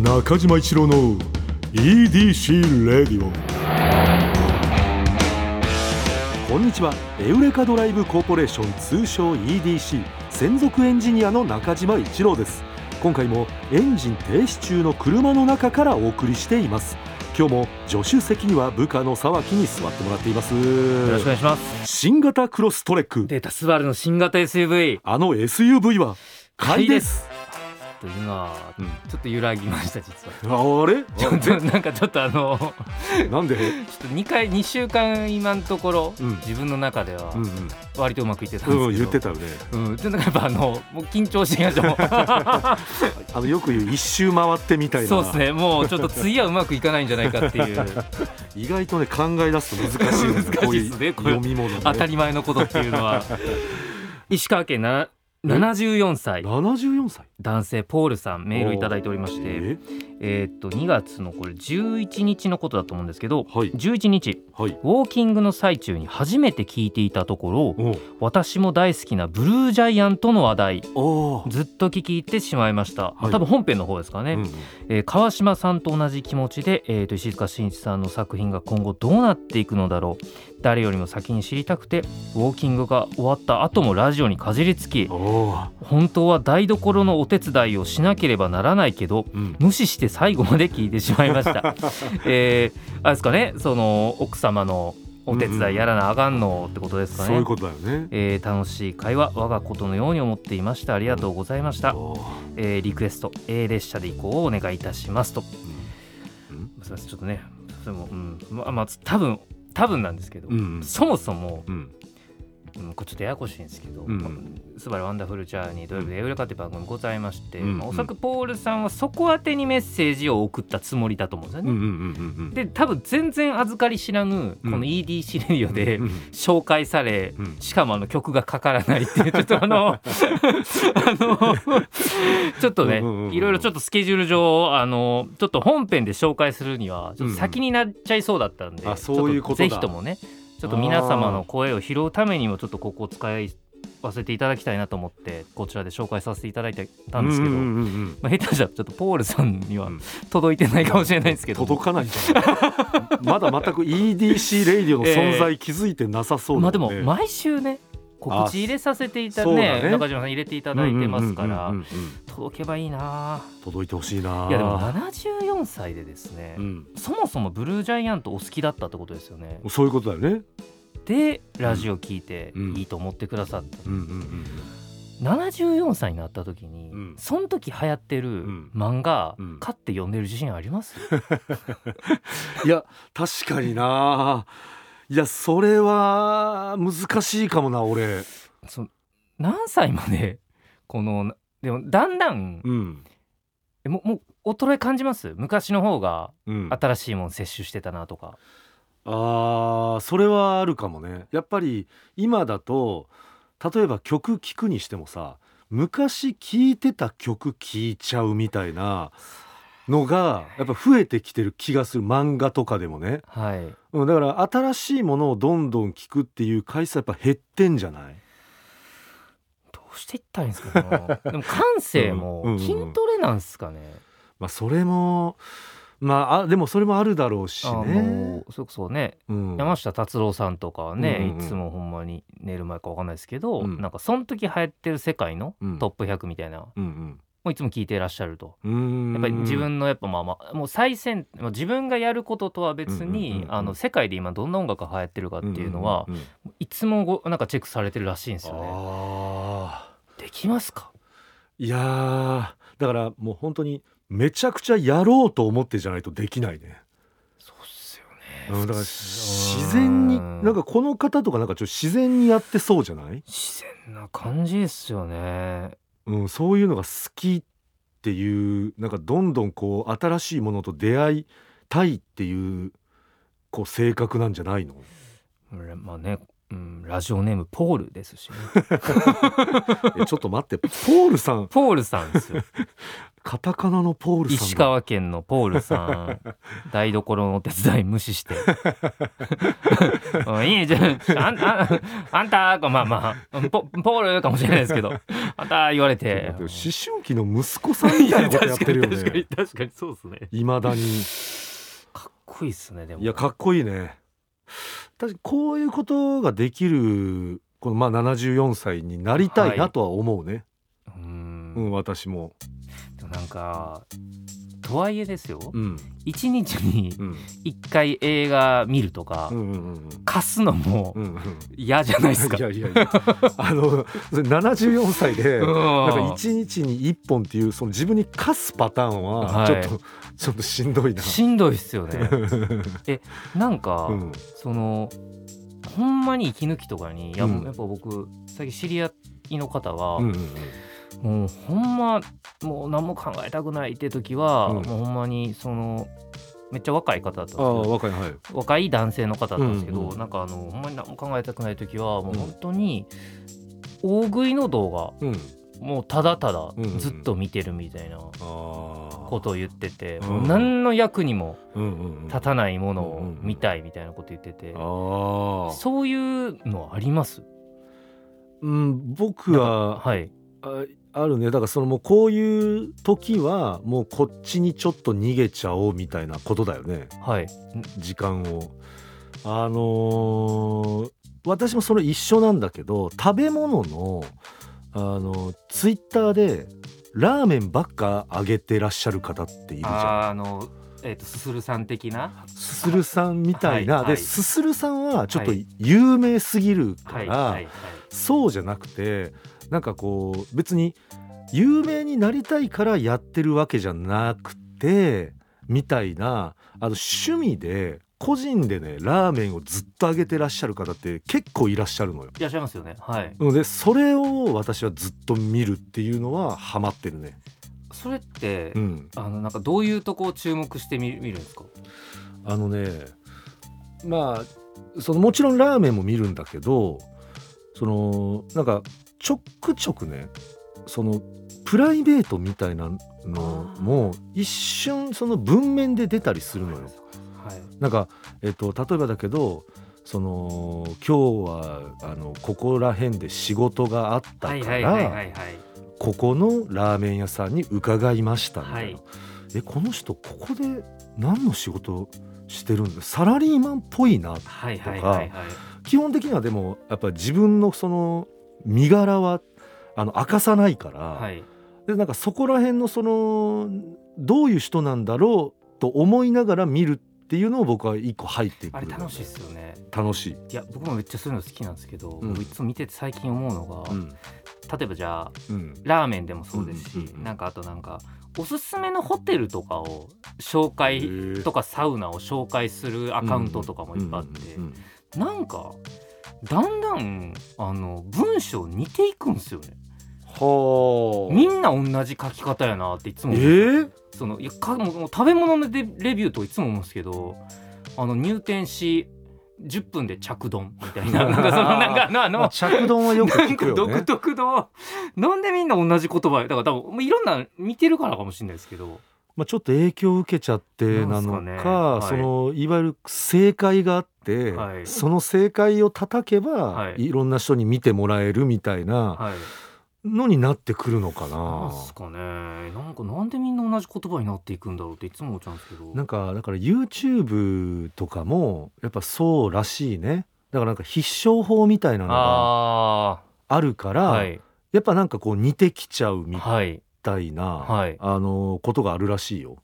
中島一郎の EDC レディオこんにちは。エウレカドライブコーポレーション通称 EDC 専属エンジニアの中島一郎です。今回もエンジン停止中の車の中からお送りしています。今日も助手席には部下の沢木に座ってもらっています。よろしくお願いします。新型クロストレック。データスバルの新型 SUV あの SUV は買いですと今、うん。ちょっと揺らぎました実は。あれ？ちょっと なんかちょっとあのなんで？ちょっと2回2週間今のところ、うん。自分の中ではうんうん。割とうまくいってたんですけど、うん言ってたよね。うん、ちょっとやっぱあのもう緊張してきましたも。う あのよく言う一周回ってみたいな。そうですね。もうちょっと次はうまくいかないんじゃないかっていう。意外とね考え出すと難しいのよ難しいですねこういう読み物、ね、当たり前のことっていうのは。石川県な74歳。74歳。男性ポールさんメールいただいておりまして。え？えーっと2月のこれ11日のことだと思うんですけどはい。11日はい。ウォーキングの最中に初めて聞いていたところ私も大好きなブルージャイアントの話題ずっと聞き入ってしまいました、はい。多分本編の方ですかね、うんえー川島さんと同じ気持ちで、えーと石塚真一さんの作品が今後どうなっていくのだろう誰よりも先に知りたくてウォーキングが終わった後もラジオにかじりつき本当は台所のお手伝いをしなければならないけどうん。無視して最後まで聞いてしまいました。えー、あれですかねその奥様のお手伝いやらなあかんのってことですかね。そういうことだよね。えー楽しい会話我がことのように思っていました。ありがとうございました、えーリクエスト A 列車で行こうをお願いいたしますと。うん。すみませんちょっとねそれもうん。まあまあ多分多分なんですけど、うんそもそも、うんうん、これちょっとややこしいんですけど「うん。スバルワンダフルチャーニー土曜日でエウレカ」っていう番組ございまして、うん。まあおそらくポールさんはそこ宛てにメッセージを送ったつもりだと思うんですよね。うんうんうんうんうん。で多分全然預かり知らぬこの EDC レディオでうん紹介され、うん。しかもあの曲がかからないっていうちょっとあの あのちょっとねいろいろちょっとスケジュール上あのちょっと本編で紹介するにはちょっと先になっちゃいそうだったんで、うん。あそういうことだ。ちょっぜひともねちょっと皆様の声を拾うためにもちょっとここを使いわせていただきたいなと思ってこちらで紹介させていただいたんですけど、まあ、下手じゃちょっとポールさんにはうん。届いてないかもしれないですけど、届かない。んじゃないまだ全く EDC レイディオの存在気づいてなさそう まあでも毎週ね告知入れさせていたね。ね中島さん入れていただいてますから。うんうんうんうん届けばいいな。届いてほしいな。いやでも74歳でですね、うん。そもそもブルージャイアントお好きだったってことですよね。そういうことだよね。でラジオ聞いてうん。いいと思ってくださった、うんうんうん74歳になった時に、うん。その時流行ってるん。漫画、うん。買って読んでる自信あります？いや確かにないやそれは難しいかもな俺。そ何歳まで このでもだんだんうん。えももう衰え感じます？昔の方がうん。新しいもん摂取してたなとか。あーそれはあるかもね。やっぱり今だと例えば曲聴くにしてもさ昔聴いてた曲聴いちゃうみたいなのがやっぱ増えてきてる気がする。漫画とかでもね、はい。うん、だから新しいものをどんどん聴くっていう回数はやっぱ減ってんじゃない？どうしていったらいいんですかね。でも感性もうんうんうん。筋トレなんすかね、まあそれもまああでもそれもあるだろうしあねの、それこそね。うん、山下達郎さんとかはね、うんうんうん。いつもほんまに寝る前かわかんないですけど、うん。なんかその時流行ってる世界のうん。トップ100みたいな、もいつも聞いてらっしゃると。やっぱり自分のやっぱまあまあもう最先自分がやることとは別に世界で今どんな音楽が流行ってるかっていうのはんんん。いつもごなんかチェックされてるらしいんですよね。あできますか？ーいやーだからもう本当にめちゃくちゃやろうと思ってじゃないとできないね、そうっすようん、だから自然にうんなんかこの方とかなんかちょっと自然にやってそうじゃない、自然な感じですよね。うん、そういうのが好きっていうなんかどんどんこう新しいものと出会いたいっていうこう性格なんじゃないの？まあねうん、ラジオネームポールですしね。えちょっと待ってポールさん。ポールさんですよ。カタカナのポール石川県のポールさん。台所のお手伝い無視して「うんいいねじゃああんああんた」まあまあポポールかもしれないですけど「あんた」言われて。思春期の息子さんみたいなことやってるよ確かにね確かに確かにそうですね。いまだに。かっこいいっすねでも。いやかっこいいね確かにこういうことができるこのまあ74歳になりたいなとは思うね、うん。うん私も。でもなんかとはいえですよ。うん。一日にうん。一回映画見るとかうんうんうん貸すのも嫌じゃないですか。いやいやいや。あのそれ74歳でうん。なんか一日に1本っていうその自分に課すパターンははい。ちょっと、ちょっとしんどいな。しんどいっすよね。なんか、うん。そのほんまに息抜きとかにうん。やっぱ僕最近知り合いの方は、うんうんもうほんまもう何も考えたくないって時は、うん。もうほんまにそのめっちゃ若い方だったんですけど若いはい。若い男性の方だったんですけど、うんうん。なんかあのほんまに何も考えたくない時はもううん。本当に大食いの動画うん。もうただただずっと見てるみたいな。ことを言ってて、うん。もう何の役にも。立たないものを見たいみたいなこと言ってて。そういうのあります？うん僕ははい。ああるね。だからそのもうこういう時はもうこっちにちょっと逃げちゃおうみたいなことだよね。はい。時間を。あのー私もそれ一緒なんだけど食べ物のあのツイッターでラーメンばっかあげてらっしゃる方っているじゃん。あのえっ、とすするさん的な？すするさんみたいな、はいはい。ですするさんはちょっとはい。有名すぎるから、はい。そうじゃなくてなんかこう別に有名になりたいからやってるわけじゃなくてみたいなあの趣味で個人でねラーメンをずっとあげてらっしゃる方って結構いらっしゃるのよ。いらっしゃいますよねはいのでそれを私はずっと見るっていうのはハマってるね。それって、うん、あのなんかどういうとこを注目してみ見るんですか？あのねまあそのもちろんラーメンも見るんだけどそのなんかちょくちょくねそのプライベートみたいなのも一瞬その文面で出たりするのよ。はい。なんか、えっと、例えばだけどその今日はあのここら辺で仕事があったからはいここのラーメン屋さんに伺いましたみたいな、はい。えこの人ここで何の仕事してるんだ？サラリーマンっぽいなはいはいはいはい。基本的にはでもやっぱ自分のその身柄はあの明かさないから、はい。でなんかそこら辺のそのどういう人なんだろうと思いながら見るっていうのを僕は一個入ってくる。あれ楽しいですよね。楽しい、いや僕もめっちゃそういうの好きなんですけど、うん。僕いつも見てて最近思うのが、うん。例えばじゃあうん。ラーメンでもそうですし、うんなんかあとなんかおすすめのホテルとかを紹介とかサウナを紹介するアカウントとかもいっぱいあって、なんかだんだんあの文章似ていくんですよね。はあみんな同じ書き方やなっていつもえ思う。ー、そのいやかもう食べ物のレレビューとかいつも思うんですけどあの入店し10分で着丼みたいな。なんかそのなんかあのまあ着丼はよく聞くよね。独特のなんでみんな同じ言葉だから多分もういろんな見てるからかもしれないですけど。まあ、ちょっと影響を受けちゃってなのかね。はい。そのいわゆる正解があって、はい。その正解を叩けば、はい。い、ろんな人に見てもらえるみたいなはいのになってくるのかな。な。んすかね。なんかなんでみんな同じ言葉になっていくんだろうっていつも思っちゃうんですけど。なんかだから YouTube とかもやっぱそうらしいね。だからなんか必勝法みたいなのがああるから、あはい。やっぱなんかこう似てきちゃうみはいたいな、はい。あのことがあるらしいよ。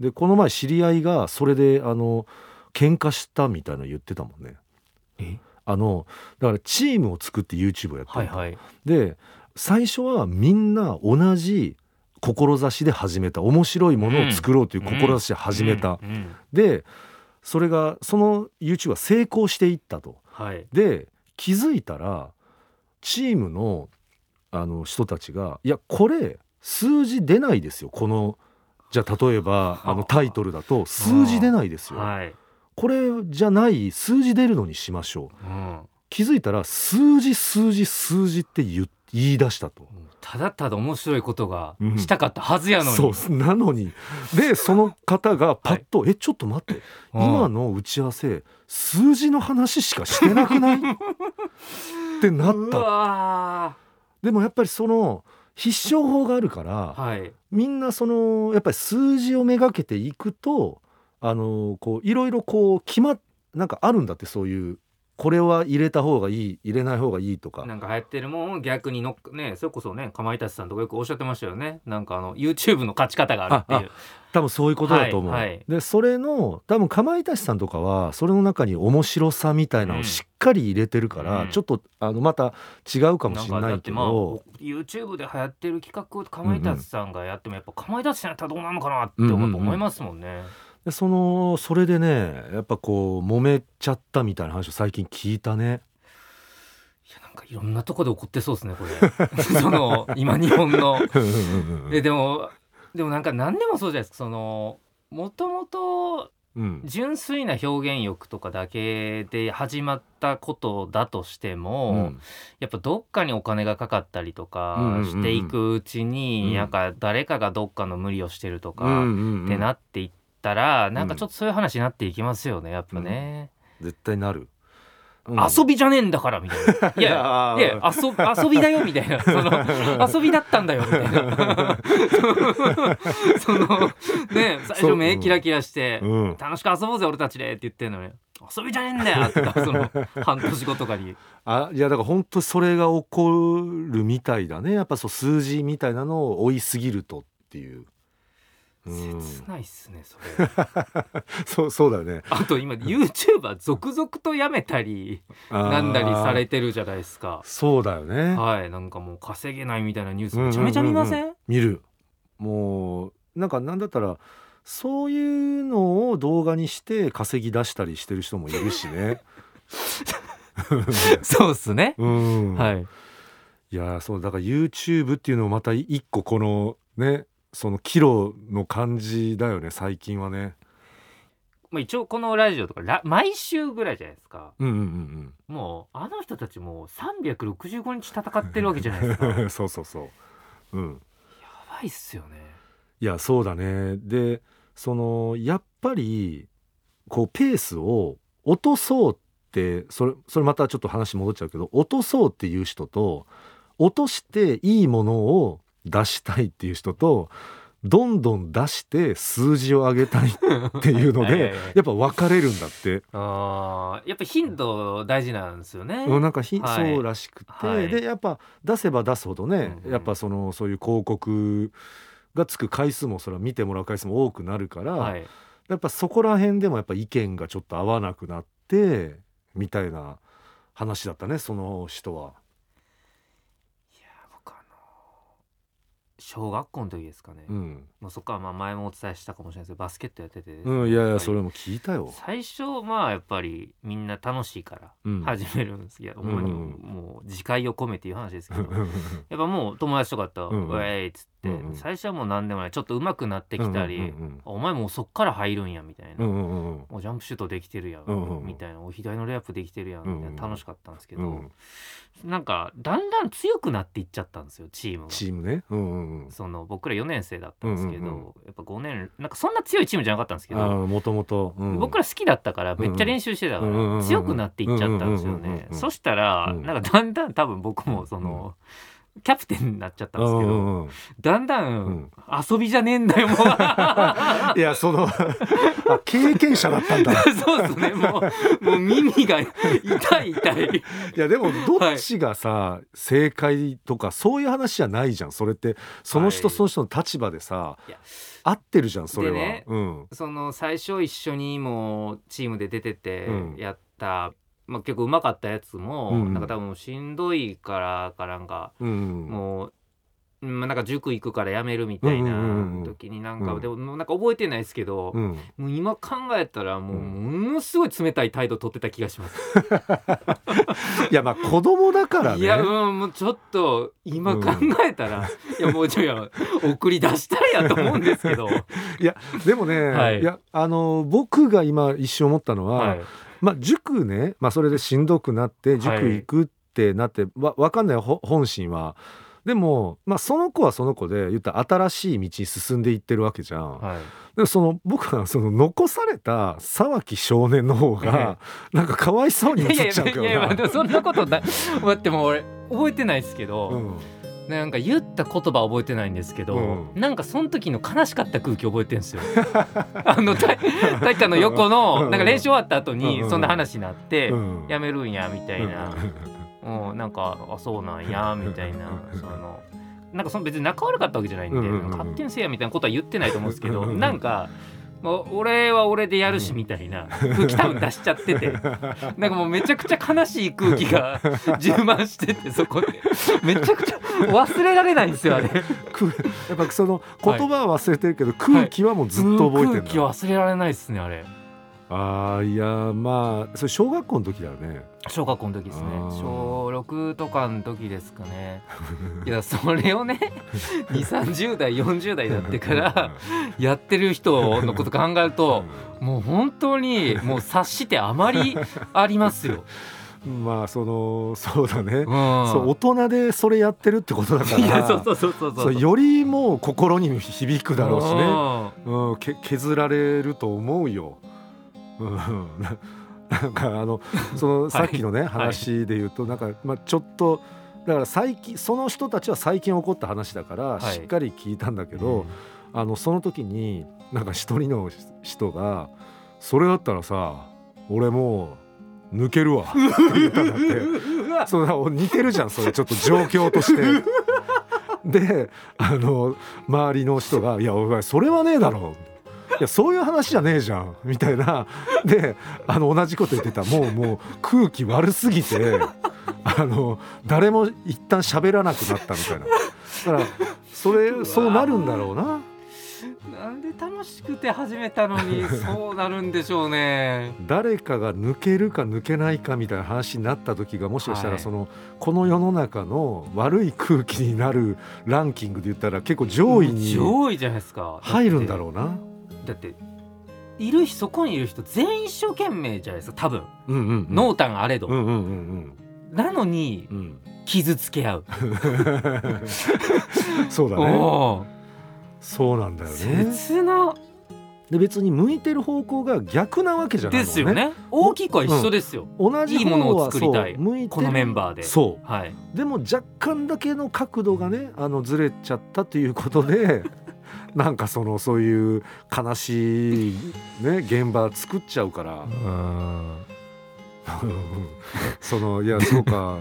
でこの前知り合いがそれであの喧嘩したみたいなの言ってたもんね。え？あのだからチームを作って YouTube をやってる、はいはい。で最初はみんな同じ志で始めた面白いものを作ろうという志で始めた、でそれがその YouTube は成功していったと。はい。で気づいたらチームのあの人たちがいやこれ数字出ないですよ。このじゃあ例えばあ。のタイトルだと数字出ないですよ、はい。これじゃない数字出るのにしましょう。うん。気づいたら数字数字数字って言言い出したと。ただただ面白いことがうん。したかったはずやのに、そう。なのに。でその方が パッと「えちょっと待って。うん。今の打ち合わせ数字の話しかしてなくない?」ってなっうたわでもやっぱりその必勝法があるから、ーはい。みんなそのやっぱり数字をめがけていくとあのこういろいろこう決まっなんかあるんだってそういうこれは入れた方がいい入れない方がいいとかなんか流行ってるもんを逆にのっねそれこそねかまいたちさんとかよくおっしゃってましたよねなんかあの YouTube の勝ち方があるっていう多分そういうことだと思う。はいはいでそれの多分かまいたちさんとかはそれの中に面白さみたいなのをうんしっかり入れてるから、うんちょっとあのまた違うかもしれないけんかだってまあど。YouTube で流行ってる企画をかまいたちさんがやってもやっぱかまいたちさんやったらどうなるのかなって思思いますもんね。でそのそれでねやっぱこう揉めちゃったみたいな話を最近聞いたね。いやなんかいろんなとこで起こってそうですねこれ。その今日本の。えでもでもなんか何でもそうじゃないですかそのもともとうん。純粋な表現欲とかだけで始まったことだとしても、うん。やっぱどっかにお金がかかったりとかしていくうちに、うん。なんか誰かがどっかの無理をしてるとか、ってなっていったら、なんかちょっとそういう話になっていきますよねやっぱね、絶対なる。うん。遊びじゃねえんだからみたいな。いややいや遊遊びだよみたいな。その 遊びだったんだよみたいな。そのね最初目キラキラして、うん。楽しく遊ぼうぜ俺たちでって言ってんのに。遊びじゃねえんだよってその半年後とかに。あいやだから本当それが起こるみたいだね。やっぱそう数字みたいなのを追いすぎるとっていう、うん、切ないっすねそれ。そうそうだよね。あと今 YouTuber 続々とやめたりなんだりされてるじゃないですか。そうだよね。はいなんかもう稼げないみたいなニュースめちゃめちゃ見ません,、ううう見る。もうなんかなんだったらそういうのを動画にして稼ぎ出したりしてる人もいるしね。そうっすね、うん、はい。いやそうだから YouTube っていうのもまた一個このねそのキロの感じだよね最近はね。まあ、一応このラジオとかラ毎週ぐらいじゃないですか。うんうんうんもうあの人たちもう365日戦ってるわけじゃないですか。そうそうそう。うん。ばいっすよね。いやそうだね。でそのやっぱりこうペースを落とそうってそれそれまたちょっと話戻っちゃうけど落とそうっていう人と落としていいものを出したいっていう人とどんどん出して数字を上げたいっていうので はいやっぱ分かれるんだって。あーやっぱ頻度大事なんですよね、うんなんかひ、はい。そうらしくて、はい。でやっぱ出せば出すほどね、うんうん。やっぱそのそういう広告がつく回数もそれは見てもらう回数も多くなるから、はい。やっぱそこら辺でもやっぱ意見がちょっと合わなくなってみたいな話だったねその人は。いや僕あの小学校の時ですかね、うん、まあ、そこはまあ前もお伝えしたかもしれないですけどバスケットやっててね、うん、いやいはいやそれも聞いたよ。最初まあやっぱりみんな楽しいからうん。始めるんですけど、うん。うんもう自戒を込めていう話ですけど。うん。やっぱもう友達とかと「うん。うん。ウェイ!」っつって、うんうん。最初はもう何でもない。ちょっと上手くなってきたり「うんうんお前もうそっから入るんや」みたいな、うんうんうんジャンプシュートできてるやん、うんうんうん。みたいなお左のレイアップできてるやん。みたいな、うん。うん楽しかったんですけど、うんなんかだんだん強くなっていっちゃったんですよチームが。チームね。うんうんうん。その僕ら4年生だったんですけど、うんうんうん。やっぱ5年なんかそんな強いチームじゃなかったんですけど、もともと。うん。僕ら好きだったからめっちゃ練習してたかうんうんうんうんら強くなっていっちゃったんですようんうんうんうんうんねそしたらうん。なんかだんだん多分僕もそのキャプテンになっちゃったんですけどうんうんうん。だんだうんん遊びじゃねえんだよもう。いやその あ経験者だったんだ。そうですねもうもう耳が痛い痛い。いやでもどっちがさ、正解とかそういう話じゃないじゃん。それってその人はい。その人の立場でさ、合ってるじゃんそれは。でねうん。その最初一緒にもうチームで出ててうん。やった、まあ、結構うまかったやつも、うんなんか多分しんどいからかなんかうん、もう、うんまあ、なんか塾行くからやめるみたいな時になんか、うん。でもなんか覚えてないですけど、うん、もう今考えたらもううん。ものすごい冷たい態度取ってた気がします。いやまあ子供だからね。いや、うん、もうちょっと今考えたら、いやもうちょいや送り出したいやと思うんですけど、でもね、はい。い、やあの僕が今一瞬思ったのは、はい、まあ塾ね、まあ、それでしんどくなって塾行くってなって、わ分かんないほ本心は。でも、まあ、その子はその子で言ったら新しい道に進んでいってるわけじゃん。はい。でもその僕はその残された沢木少年の方がなんかかわいそうに映いやいっちゃうけどやいやいやな。でもそんなことない。待ってもう俺覚えてないですけど、うんなんか言った言葉覚えてないんですけど、うん。なんかその時の悲しかった空気覚えてるんですよ。あの体体育館の横のうん。なんか練習終わった後うん。にそんな話になって、うん。やめるんやみたいな、うん。うん、なんかあそうなんやみたいなそのなんかその別に仲悪かったわけじゃないんで、うんうんうん勝手にせえやみたいなことは言ってないと思うんですけど、なんか。もう俺は俺でやるしみたいな空気多分出しちゃってて。なんかもうめちゃくちゃ悲しい空気が 充満しててそこで。めちゃくちゃ忘れられないんですよあれ。くやっぱその言葉は忘れてるけど、空気はもうずっと覚えてる空気忘れられないですねあれああいやまあそれ小学校の時だよね。小学校の時ですね小6とかの時ですかね いやそれをね2 3 0代40代になってから やってる人のこと考えるともう本当にもう察してあまりありますよ。まあそのそうだね、うん、そう大人でそれやってるってことだからいやそうそうそうそうそうよりもう心に響くだろうしね、ね。うん、け削られると思うよ。うん、ななんかあのそのさっきのね、話で言うとなんか、まあ、ちょっとだから最近その人たちは最近起こった話だから、い。しっかり聞いたんだけど、あのその時になんか一人の人が「それだったらさ俺もう抜けるわ」って言ったんだって。そ似てるじゃんそれちょっと状況として。であの周りの人が「いやお前それはねえだろ」いやそういう話じゃねえじゃん。みたいな。であの同じこと言ってた。もうもう空気悪すぎて。あの誰も一旦喋らなくなったみたいな。だからそれそうなるんだろうな。なんで楽しくて始めたのにそうなるんでしょうね。誰かが抜けるか抜けないかみたいな話になった時がもしかしたはい。らその、この世の中の悪い空気になるランキングで言ったら結構上位に上位じゃないですか。入るんだろうな。だっている人そこにいる人全員一生懸命じゃないですか多分。うんうんうん。濃淡あれど、うんうんうんなのにうん。うん傷つけ合う、そうだね。そうなんだよね。切な。で別に向いてる方向が逆なわけじゃないのですよね。大きくは一緒ですよ、同じいいものを作りたい。このメンバーで。そはい、うでも若干だけの角度がねあのずれちゃったということで なんかそのそういう悲しいね現場作っちゃうから。そのいやそうか。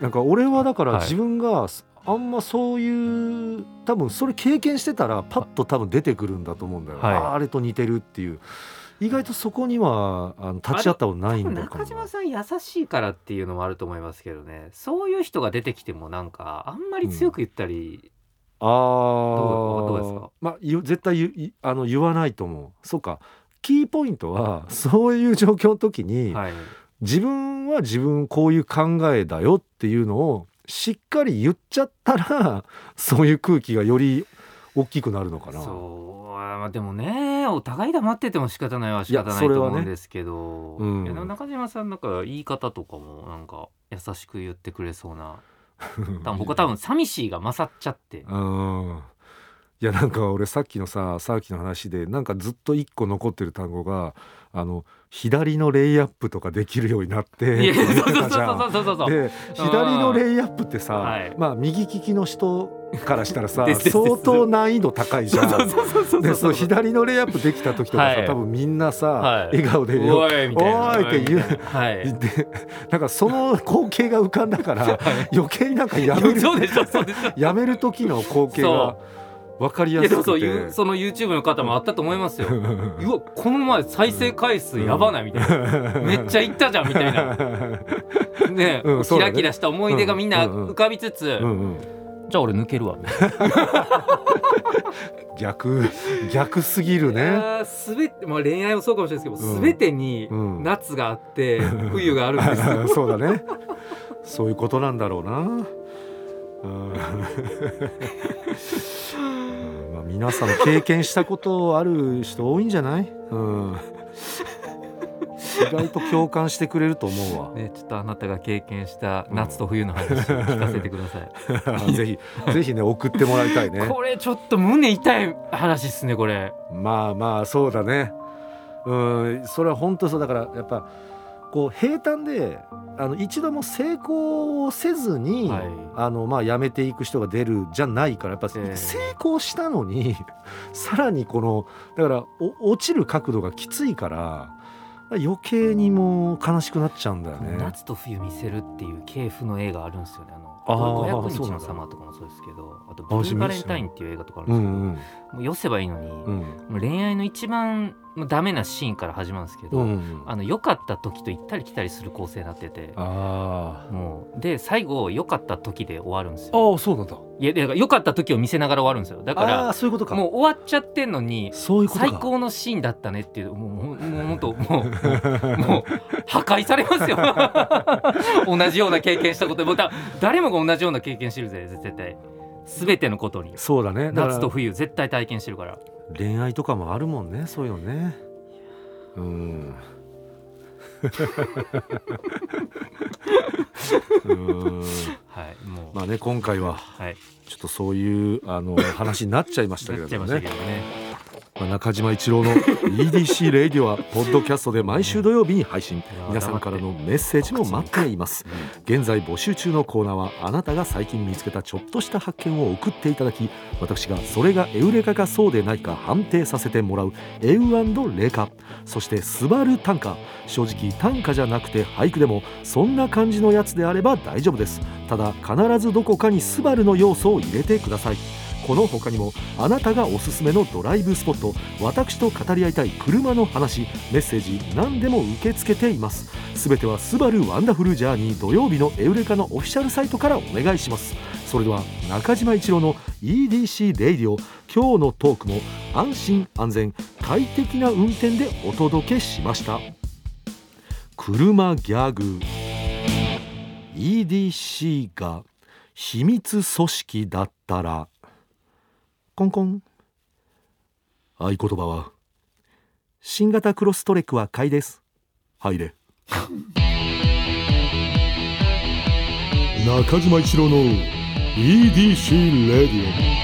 なんか俺はだからはい。自分があんまそういう多分それ経験してたらパッと多分出てくるんだと思うんだよ、はい。ああれと似てるっていう。意外とそこにはあの立ち会ったことないんだ中島さん優しいからっていうのもあると思いますけどね。そういう人が出てきてもなんかあんまり強く言ったり、あどうどうですあかまあ絶対あの言わないと思う。そうか。キーポイントはそういう状況の時に、はい、自分は自分こういう考えだよっていうのをしっかり言っちゃったら そういう空気がより大きくなるのかな。そう。まあでもねお互い黙ってても仕方ないは仕方ないと思うんですけど、うん中島さんなんか言い方とかもなんか優しく言ってくれそうな 多分僕は多分寂しいが勝っちゃって。うん。いやなんか俺さっきのささっきの話でなんかずっと一個残ってる単語があの左のレイアップとかできるようになってで左のレイアップってさ、はい。まあ右利きの人からしたらさ相当難易度高いじゃん。でそう左のレイアップできた時とかさ、はい。多分みんなさ、はい。笑顔でよおいみたいな。おいって言う。はい。でなんかその光景が浮かんだから余計になんかやめる。やめる時の光景が分かりいやすくて。そういうその YouTube の方もあったと思いますよ。うわこの前再生回数やばないみたいな、めっちゃいったじゃんみたいな。ね、うんね。キラキラした思い出がみんな浮かびつつ、うんうん。じゃあ俺抜けるわ。逆逆すぎるね。すべて、まあ、恋愛もそうかもしれないですけど、うん。すべてにうん。夏があって、冬があるんです。よそうだね。そういうことなんだろうな。うん皆さんも経験したことある人多いんじゃない？うん。意外と共感してくれると思うわね、ちょっとあなたが経験した夏と冬の話を 聞かせてください。ぜひぜひね送ってもらいたいねこれちょっと胸痛い話っすねこれ。まあまあそうだねうんそれは本当そうだからやっぱこう平坦であの一度も成功せずに、はいあのまあ辞めていく人が出るじゃないからやっぱええ成功したのに さらにこのだからお落ちる角度がきついから余計にもう悲しくなっちゃうんだよね。夏と冬見せるっていう系譜の映画あるんですよね。あの500日のサマーとかもそうですけど、あとあブルーバレンタインっていう映画とかあるんうんですけど、うんもう寄せばいいのに、うん。もう恋愛の一番もうダメなシーンから始まるんですけど、うんあの良かった時と行ったり来たりする構成になってて、あもうで最後良かった時で終わるんですよ。ああそうなんだ。いやだから良かった時を見せながら終わるんですよ。だかあらあそういうことか。もう終わっちゃってんのに。最高のシーンだったねっていうもうもうもうもう破壊されますよ。同じような経験したこと。もうだ誰もが同じような経験してるぜ絶対。全てのことに。そうだね。夏と冬絶対体験してるから。恋愛とかもあるもんねそういうのね。うんうん。はいもう、まあね今回ははい。ちょっとそういうあの話になっちゃいましたけどもねまあ中島一郎の EDC レイディオはポッドキャストで毎週土曜日に配信。や皆さんからのメッセージも待っています。現在募集中のコーナーはあなたが最近見つけたちょっとした発見を送っていただき私がそれがエウレカかそうでないか判定させてもらうエウレカ。そしてスバル短歌正直短歌じゃなくて俳句でもそんな感じのやつであれば大丈夫です。ただ必ずどこかにスバルの要素を入れてくださいこの他にもあなたがおすすめのドライブスポット私と語り合いたい車の話メッセージ何でも受け付けています。すべては「スバルワンダフルジャーニー土曜日のエウレカのオフィシャルサイトからお願いします。それでは中島一郎の EDC レイディオ今日のトークも安心安全快適な運転でお届けしました。車ギャグ。EDC が秘密組織だったらコンコン。合言葉は？新型クロストレックは買いです。入れ。中島一郎の EDC レディオ